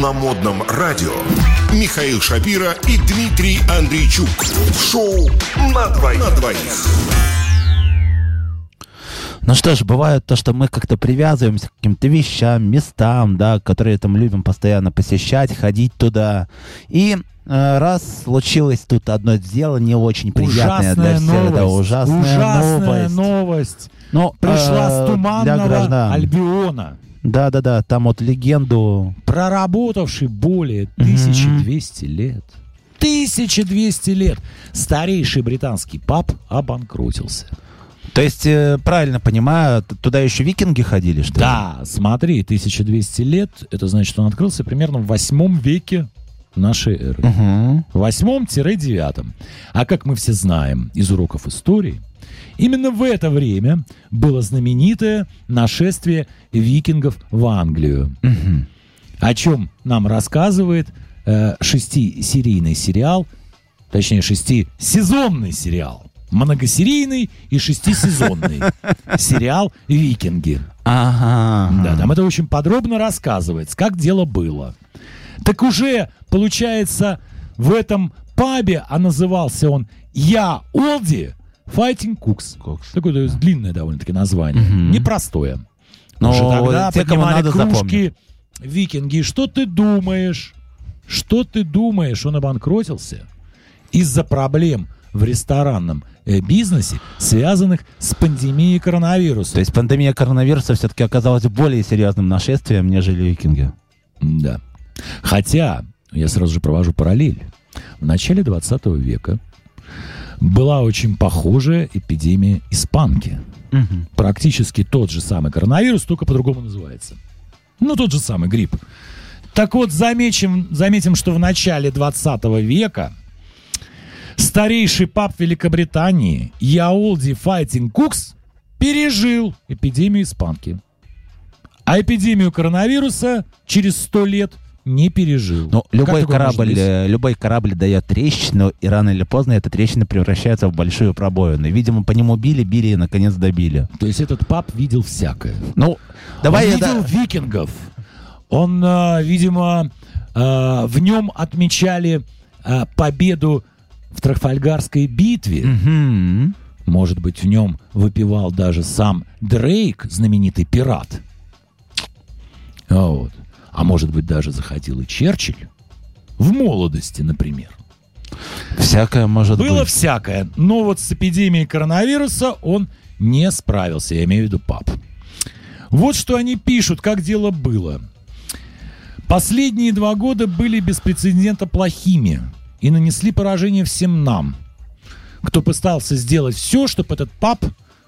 на модном радио Михаил Шапира и Дмитрий Андрейчук. В шоу на двоих. На двоих. Ну что ж, бывает то, что мы как-то привязываемся к каким-то вещам, местам, да, которые там любим постоянно посещать, ходить туда. И э, раз случилось тут одно дело не очень приятное Ужасная для всех, новость. да, ужасная, Ужасная новость. новость. Ну, Пришла э, с для туманного граждан. Альбиона, Да-да-да, там вот легенду проработавший более Мгм. 1200 лет. 1200 лет. Старейший британский паб обанкротился. То есть, э, правильно понимаю, туда еще викинги ходили, что ли? Да, смотри, 1200 лет, это значит, он открылся примерно в 8 веке нашей эры. Мгм. восьмом-девятом. А как мы все знаем из уроков истории, именно в это время было знаменитое нашествие викингов в Англию. Мгм. О чем нам рассказывает э, шестисерийный сериал, точнее шестисезонный сериал, многосерийный и шестисезонный сериал «Викинги». Ага. Да, там это очень подробно рассказывается, как дело было. Так уже, получается, в этом пабе, а назывался он «Я Олди Fighting Cooks». Кокс. Такое есть, длинное довольно-таки название. Мгм. Непростое. Но Уже тогда поднимали надо, кружки запомнят. викинги. Что ты думаешь? Что ты думаешь? Он обанкротился из-за проблем в ресторанном э, бизнесе, связанных с пандемией коронавируса. То есть пандемия коронавируса все-таки оказалась более серьезным нашествием, нежели викинги. Да. Хотя, я сразу же провожу параллель. В начале 20 века была очень похожая эпидемия испанки. Мгм. Практически тот же самый коронавирус, только по-другому называется. Ну, тот же самый грипп. Так вот, заметим, заметим, что в начале 20 века старейший пап Великобритании Яолди Файтинг Кукс пережил эпидемию испанки. А эпидемию коронавируса через 100 лет не пережил. Ну, Как любой корабль, э, любой корабль дает трещину, и рано или поздно эта трещина превращается в большую пробоину. Видимо, по нему били, били и наконец добили. То есть этот пап видел всякое. Ну, давай он я... видел да- викингов. Он, а, видимо, а, в нем отмечали а, победу в Трафальгарской битве. Мгм. Может быть, в нем выпивал даже сам Дрейк, знаменитый пират. А, вот. А может быть, даже заходил и Черчилль. В молодости, например. Всякое может Было быть. всякое, но вот с эпидемией коронавируса он не справился, я имею в виду пап. Вот что они пишут, как дело было. Последние два года были без прецедента плохими и нанесли поражение всем нам, кто пытался сделать все, чтобы этот пап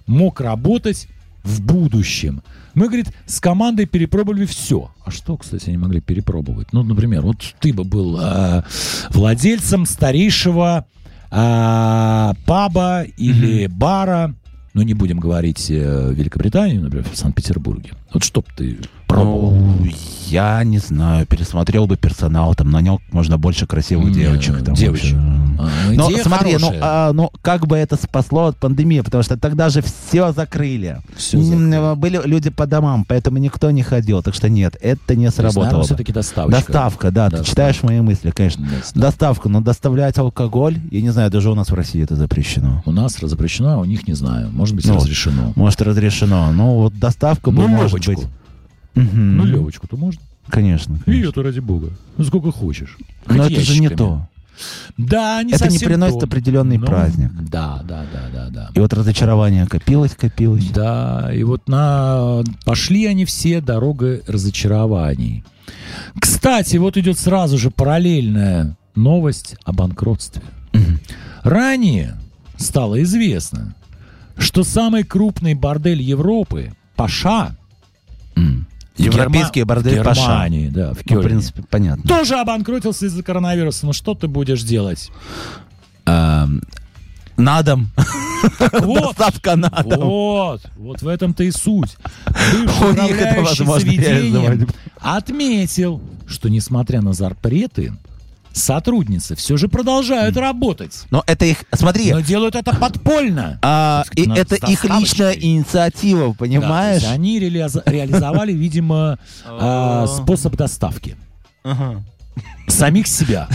мог работать в будущем. Мы, говорит, с командой перепробовали все. А что, кстати, они могли перепробовать? Ну, например, вот ты бы был э, владельцем старейшего э, паба или бара, ну, не будем говорить э, Великобритании, например, в Санкт-Петербурге. Вот что б ты пробовал? Ну, я не знаю, пересмотрел бы персонал, там нанял можно больше красивых Не, девочек. Там, девочек. вообще. А, Но идея смотри, ну, а, ну как бы это спасло от пандемии, потому что тогда же все закрыли. Всё М, закрыли. Были люди по домам, поэтому никто не ходил. Так что нет, это не То есть, сработало. бы. все-таки доставочка. Доставка, да, ты Доставка. читаешь мои мысли, конечно. Доставка. Доставка, но доставлять алкоголь, я не знаю, даже у нас в России это запрещено. У нас запрещено, а у них не знаю. Может быть, Ну, разрешено. Может, разрешено. Ну, вот доставка бы Ну, может Левочку. быть. Мгм. Ну, Левочку-то можно. Конечно. И конечно. это ради бога. Ну, сколько хочешь. Но Хоть это же не ящиками. то. Да, не Это не приносит то. определенный Ну, праздник. Да, да, да, да, да. И вот разочарование копилось, копилось. Да, и вот на пошли они все дорогой разочарований. Кстати, вот идет сразу же параллельная новость о банкротстве. Ранее стало известно, что самый крупный бордель Европы, Паша. В Европейский Герма- бордель в Паша. Германии, да, в Ну, в Кёльне, принципе, понятно. тоже обанкротился из-за коронавируса. Ну что ты будешь делать? Эм, На дом. Вот, Доставка на дом. Вот, вот в этом-то и суть. Бывший У них это управляющий возможно заведением отметил, что несмотря на запреты, сотрудницы все же продолжают работать. Но это их... Смотри, Но делают это подпольно. а, так и сказать, это их личная инициатива, Да, понимаешь? есть они реализовали, видимо, а, способ доставки. самих себя.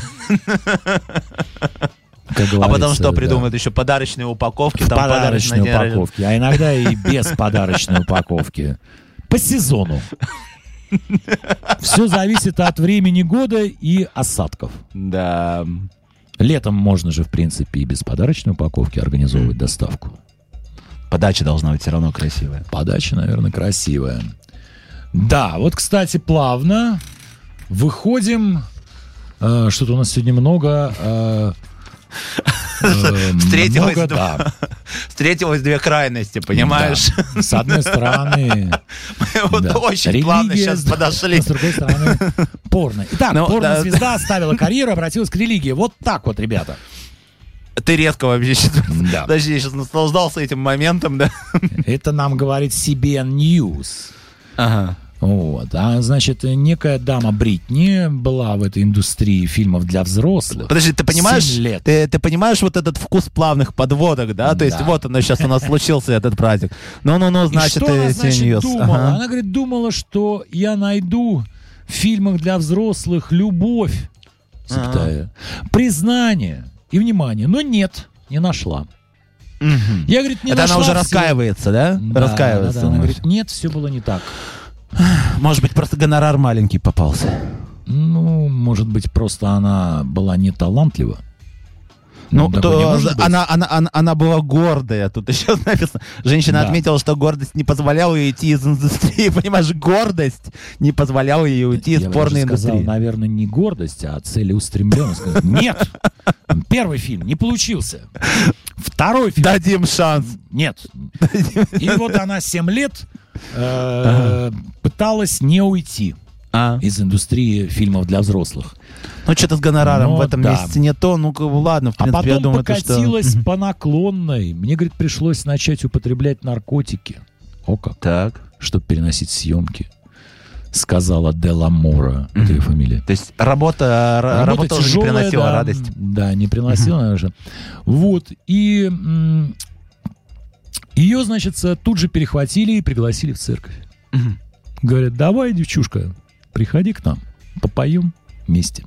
А потом что, да. придумают еще подарочные упаковки? Там рождения. упаковке, а иногда и без подарочной упаковки. По сезону. Все зависит от времени года и осадков. Да. Летом можно же, в принципе, и без подарочной упаковки организовывать доставку. Подача должна быть все равно красивая. Подача, наверное, красивая. Да, вот, кстати, плавно выходим. э, Что-то у нас сегодня много. э, э, много, да. Встретилось две крайности, понимаешь? Да. С одной стороны, Вот да, очень плавно религия, сейчас с- подошли. С другой стороны, порно. Итак, Ну, порно-звезда оставила карьеру, обратилась к религии. Вот так вот, ребята. Ты редко вообще сейчас... Да. Подожди, я сейчас наслаждался этим моментом, да? Это нам говорит CBN News. Ага. Вот. А значит, некая дама Бритни была в этой индустрии фильмов для взрослых. Подожди, ты понимаешь, лет. Ты, ты понимаешь вот этот вкус плавных подводок, да? То есть Да. вот оно сейчас у нас случился этот праздник. Ну-ну-ну, значит, И что ты она, значит, думала? Ага. Она говорит, думала, что я найду в фильмах для взрослых любовь, запятая, признание и внимание. Но нет, не нашла. Я, говорит, не Это она уже раскаивается, да? Да, раскаивается. да, да. Она говорит, нет, все было не так. Может быть, просто гонорар маленький попался. Ну, может быть, просто она была не талантлива. Ну, Такое то она, она, она, она была гордая. Тут еще написано. Женщина Да. отметила, что гордость не позволяла ей уйти из индустрии. Понимаешь, гордость не позволяла ей уйти из Я порной даже сказал, индустрии. наверное, не гордость, а целеустремленность. Нет! Первый фильм не получился. Второй фильм. Дадим шанс. Нет. И вот она 7 лет э, пыталась не уйти А. из индустрии фильмов для взрослых. Ну, что-то с гонораром Ну, в этом да. месяце не то. Ну, ладно, в А принципе, я потом думаю, то, что... покатилась по наклонной. Мне, говорит, пришлось начать употреблять наркотики. О как. Так. Чтобы переносить съемки. Сказала Дела Мора. Это ее фамилия. То есть работа, ра- работа уже не приносила да, радость. Да, не приносила даже. Вот. И м, ее, значит, тут же перехватили и пригласили в церковь. Мгм. Говорят, давай, девчушка, приходи к нам, попоем вместе.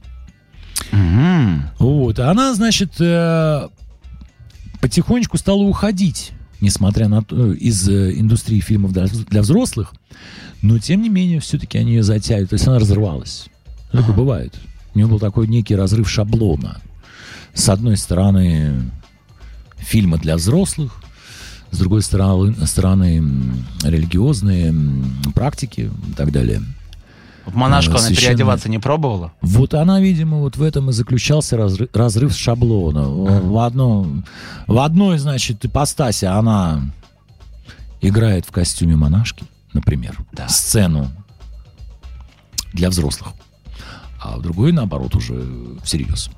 Мгм. Вот. А Она, значит, э, потихонечку стала уходить, несмотря на то, из э, индустрии фильмов для, для взрослых. Но, тем не менее, все-таки они ее затягивают. То есть она разрывалась. Ну, Такое бывает. У нее был такой некий разрыв шаблона. С одной стороны, фильмы для взрослых, с другой стороны, стороны религиозные практики и так далее. В монашку она переодеваться не пробовала? Вот она, видимо, вот в этом и заключался разрыв, разрыв шаблона. В, в одном, в одной, значит, ипостаси она играет в костюме монашки, например, Да. сцену для взрослых, а в другой, наоборот, уже всерьез.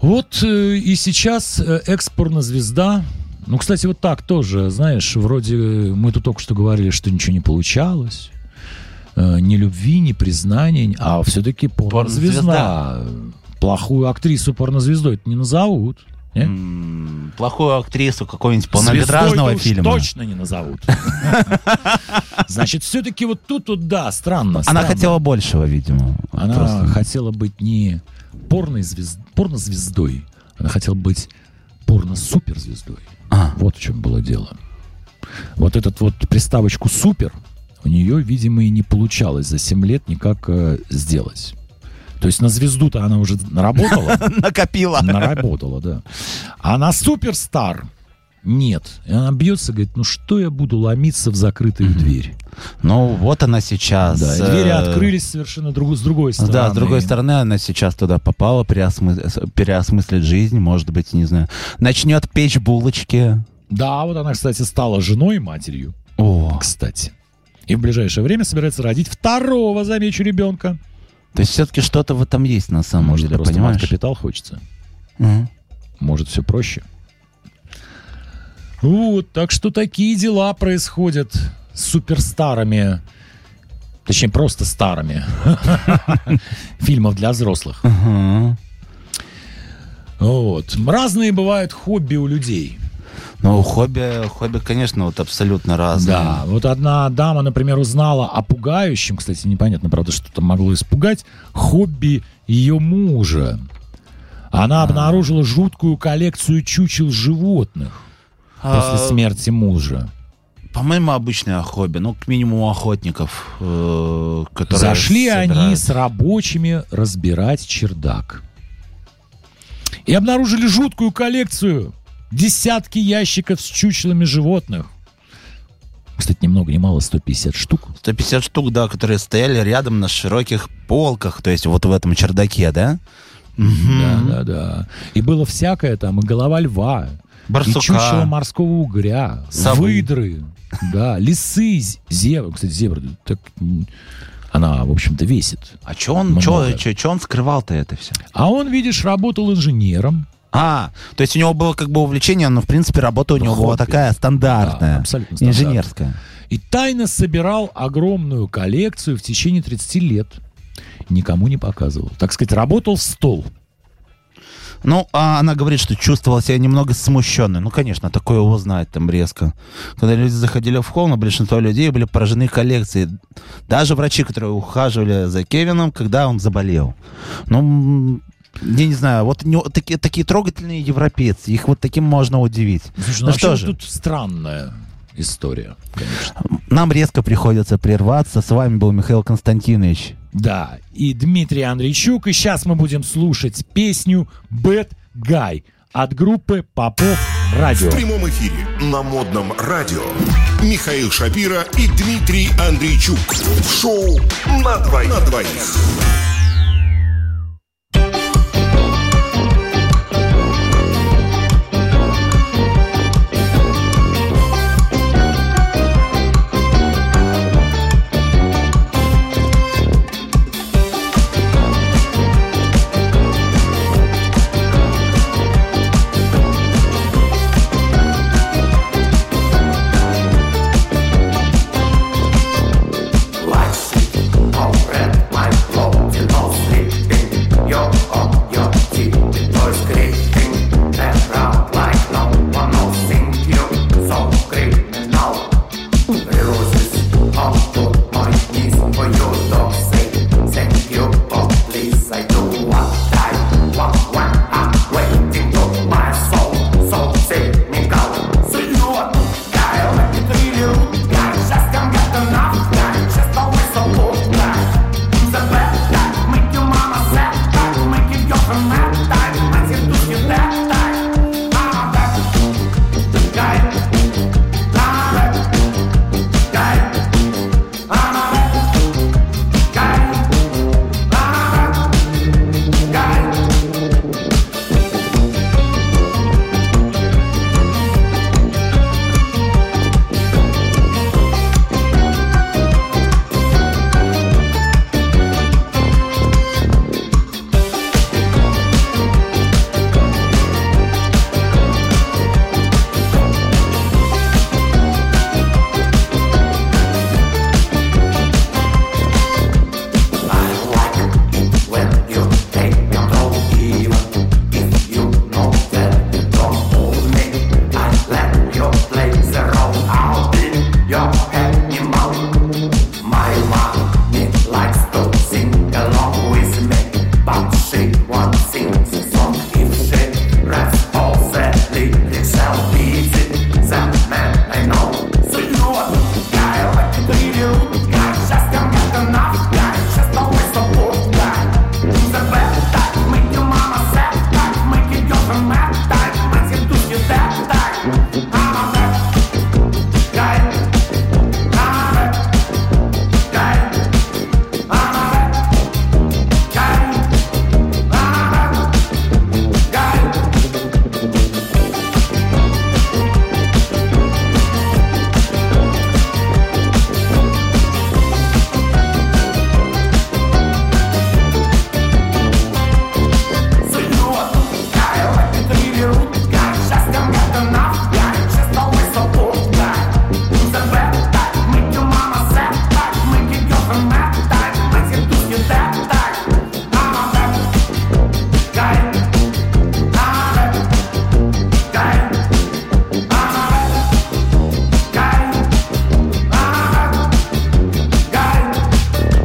Вот э, и сейчас э, экс-порнозвезда, ну, кстати, вот так тоже, знаешь, вроде мы тут только что говорили, что ничего не получалось, ни любви, ни признания, а все-таки порнозвезда. Плохую актрису порнозвездой это не назовут. не? М, Плохую актрису какого-нибудь полнометражного фильма. точно не назовут. Значит, все-таки вот тут вот да, странно. Она хотела большего, видимо. Она хотела быть не порнозвездой, она хотела быть порно-суперзвездой. А. Вот в чем было дело. Вот этот вот приставочку «супер» у нее, видимо, и не получалось за 7 лет никак э, сделать. То есть на звезду-то она уже наработала. Накопила. Наработала, да. А на суперстар нет. И она бьется, говорит, ну что я буду ломиться в закрытую дверь? Ну, вот она сейчас. Да, и э, двери открылись совершенно друг- с другой стороны. Да, с другой стороны, она сейчас туда попала, переосмы- переосмыслит жизнь, может быть, не знаю. Начнет печь булочки. Да, вот она, кстати, стала женой и матерью. О, Кстати. И в ближайшее время собирается родить второго, замечу, ребенка. то есть все-таки что-то в этом есть на самом Может, деле, просто понимаешь? капитал хочется. Мгм. Может, все проще. Вот, так что такие дела происходят с суперстарами. Точнее, просто старыми. Фильмов для взрослых. Вот. Разные бывают хобби у людей. Ну, хобби, хобби, конечно, вот абсолютно разные. Да, вот одна дама, например, узнала о пугающем, кстати, непонятно, правда, что там могло испугать, хобби ее мужа. Она обнаружила жуткую коллекцию чучел животных после А, смерти мужа. По-моему, обычное хобби, ну, к минимуму охотников, э, которые Зашли они собирают. с рабочими разбирать чердак. И обнаружили жуткую коллекцию. Десятки ящиков с чучелами животных. Кстати, ни много ни мало, 150 штук. 150 штук, да, которые стояли рядом на широких полках, то есть вот в этом чердаке, да? Да, да, да. И было всякое там, и голова льва, Барсука. и чучело морского угря, Совы. выдры, да, лисы, зебры. Кстати, зебра, так, она, в общем-то, весит. А чё он, чё, чё- чё он скрывал-то это все? А он, видишь, работал инженером. А, то есть у него было как бы увлечение, но в принципе работа у него была Хобби. такая стандартная, Да, абсолютно стандартная. инженерская. И тайно собирал огромную коллекцию в течение 30 лет. Никому не показывал. Так сказать, работал в стол. Ну, а она говорит, что чувствовала себя немного смущенной. Ну, конечно, такое узнать там резко. Когда люди заходили в холл, но большинство людей были поражены коллекцией. Даже врачи, которые ухаживали за Кевином, когда он заболел. Ну, я не знаю, вот у него такие, такие трогательные европейцы, их вот таким можно удивить. Слушай, Ну вообще что вот же. тут странная история, конечно. Нам резко приходится прерваться. С вами был Михаил Константинович. Да, и Дмитрий Андрейчук. И сейчас мы будем слушать песню «Bad Guy» от группы «Попов Радио». В прямом эфире на модном радио Михаил Шапира и Дмитрий Андрейчук. В шоу на двоих. На двоих.